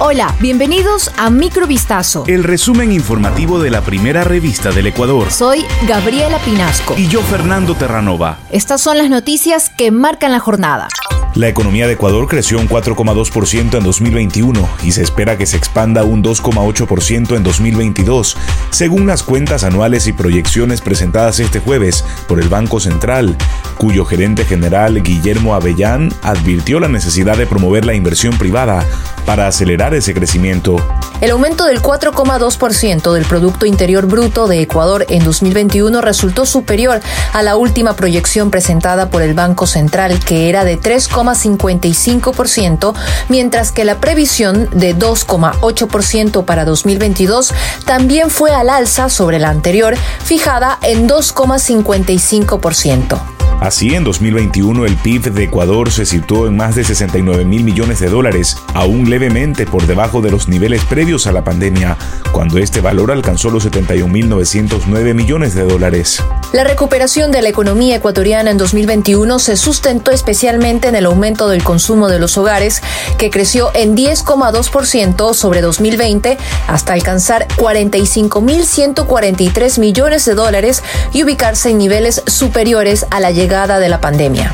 Hola, bienvenidos a Microvistazo. El resumen informativo de la primera revista del Ecuador. Soy Gabriela Pinasco. Y yo, Fernando Terranova. Estas son las noticias que marcan la jornada. La economía de Ecuador creció un 4,2% en 2021 y se espera que se expanda un 2,8% en 2022, según las cuentas anuales y proyecciones presentadas este jueves por el Banco Central, cuyo gerente general Guillermo Avellán advirtió la necesidad de promover la inversión privada para acelerar ese crecimiento. El aumento del 4,2% del Producto Interior Bruto de Ecuador en 2021 resultó superior a la última proyección presentada por el Banco Central, que era de 3,55%, mientras que la previsión de 2,8% para 2022 también fue al alza sobre la anterior, fijada en 2,55%. Así, en 2021 el PIB de Ecuador se situó en más de 69 mil millones de dólares, aún levemente por debajo de los niveles previos a la pandemia, cuando este valor alcanzó los 71.909 millones de dólares. La recuperación de la economía ecuatoriana en 2021 se sustentó especialmente en el aumento del consumo de los hogares, que creció en 10,2% sobre 2020 hasta alcanzar 45.143 millones de dólares y ubicarse en niveles superiores a la llegada de la pandemia.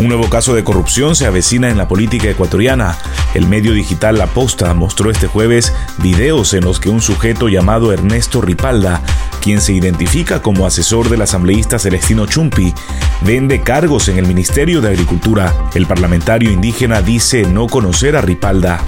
Un nuevo caso de corrupción se avecina en la política ecuatoriana. El medio digital La Posta mostró este jueves videos en los que un sujeto llamado Ernesto Ripalda, quien se identifica como asesor del asambleísta Celestino Chumpi, vende cargos en el Ministerio de Agricultura. El parlamentario indígena dice no conocer a Ripalda.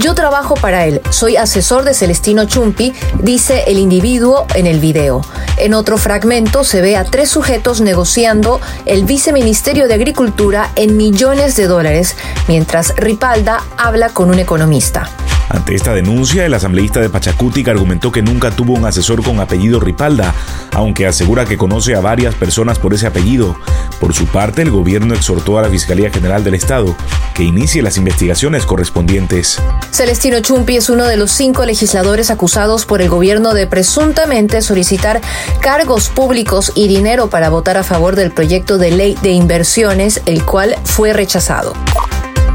Yo trabajo para él, soy asesor de Celestino Chumpi, dice el individuo en el video. En otro fragmento se ve a tres sujetos negociando el viceministerio de Agricultura en millones de dólares, mientras Ripalda habla con un economista. Ante esta denuncia, el asambleísta de Pachacutic argumentó que nunca tuvo un asesor con apellido Ripalda, aunque asegura que conoce a varias personas por ese apellido. Por su parte, el gobierno exhortó a la Fiscalía General del Estado que inicie las investigaciones correspondientes. Celestino Chumpi es uno de los cinco legisladores acusados por el gobierno de presuntamente solicitar cargos públicos y dinero para votar a favor del proyecto de ley de inversiones, el cual fue rechazado.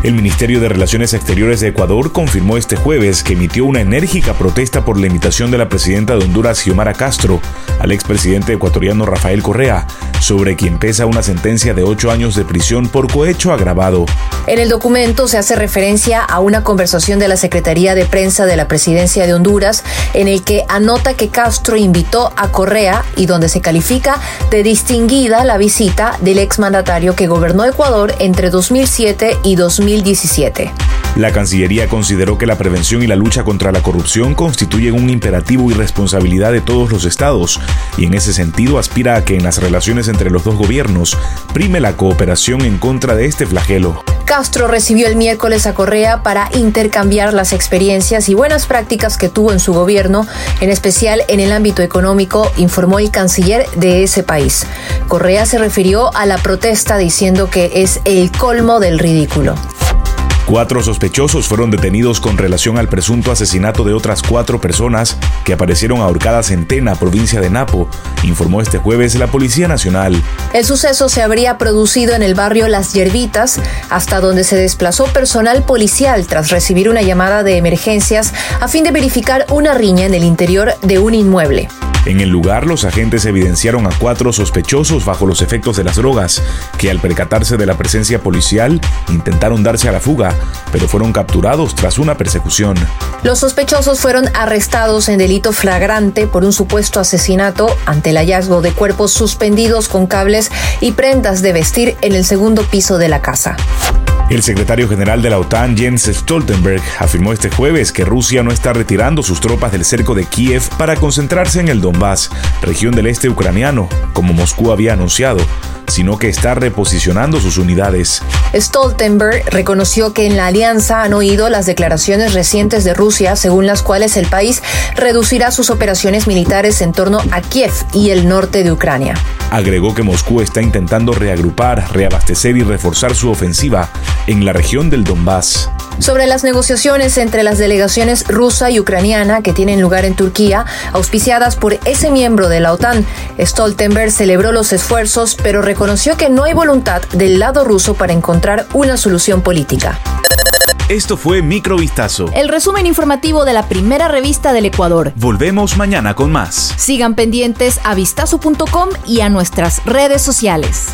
El Ministerio de Relaciones Exteriores de Ecuador confirmó este jueves que emitió una enérgica protesta por la invitación de la presidenta de Honduras, Xiomara Castro, al expresidente ecuatoriano Rafael Correa, sobre quien pesa una sentencia de ocho años de prisión por cohecho agravado. En el documento se hace referencia a una conversación de la Secretaría de Prensa de la Presidencia de Honduras en el que anota que Castro invitó a Correa y donde se califica de distinguida la visita del exmandatario que gobernó Ecuador entre 2007 y 2000 2017. La Cancillería consideró que la prevención y la lucha contra la corrupción constituyen un imperativo y responsabilidad de todos los estados, y en ese sentido aspira a que en las relaciones entre los dos gobiernos prime la cooperación en contra de este flagelo. Castro recibió el miércoles a Correa para intercambiar las experiencias y buenas prácticas que tuvo en su gobierno, en especial en el ámbito económico, informó el canciller de ese país. Correa se refirió a la protesta diciendo que es el colmo del ridículo. Cuatro sospechosos fueron detenidos con relación al presunto asesinato de otras cuatro personas que aparecieron ahorcadas en Tena, provincia de Napo, informó este jueves la Policía Nacional. El suceso se habría producido en el barrio Las Yerbitas, hasta donde se desplazó personal policial tras recibir una llamada de emergencias a fin de verificar una riña en el interior de un inmueble. En el lugar, los agentes evidenciaron a cuatro sospechosos bajo los efectos de las drogas, que al percatarse de la presencia policial intentaron darse a la fuga, pero fueron capturados tras una persecución. Los sospechosos fueron arrestados en delito flagrante por un supuesto asesinato ante el hallazgo de cuerpos suspendidos con cables y prendas de vestir en el segundo piso de la casa. El secretario general de la OTAN, Jens Stoltenberg, afirmó este jueves que Rusia no está retirando sus tropas del cerco de Kiev para concentrarse en el Donbass, región del este ucraniano, como Moscú había anunciado, sino que está reposicionando sus unidades. Stoltenberg reconoció que en la alianza han oído las declaraciones recientes de Rusia según las cuales el país reducirá sus operaciones militares en torno a Kiev y el norte de Ucrania. Agregó que Moscú está intentando reagrupar, reabastecer y reforzar su ofensiva en la región del Donbass. Sobre las negociaciones entre las delegaciones rusa y ucraniana que tienen lugar en Turquía, auspiciadas por ese miembro de la OTAN, Stoltenberg celebró los esfuerzos, pero reconoció que no hay voluntad del lado ruso para encontrar una solución política. Esto fue Microvistazo. El resumen informativo de la primera revista del Ecuador. Volvemos mañana con más. Sigan pendientes a vistazo.com y a nuestras redes sociales.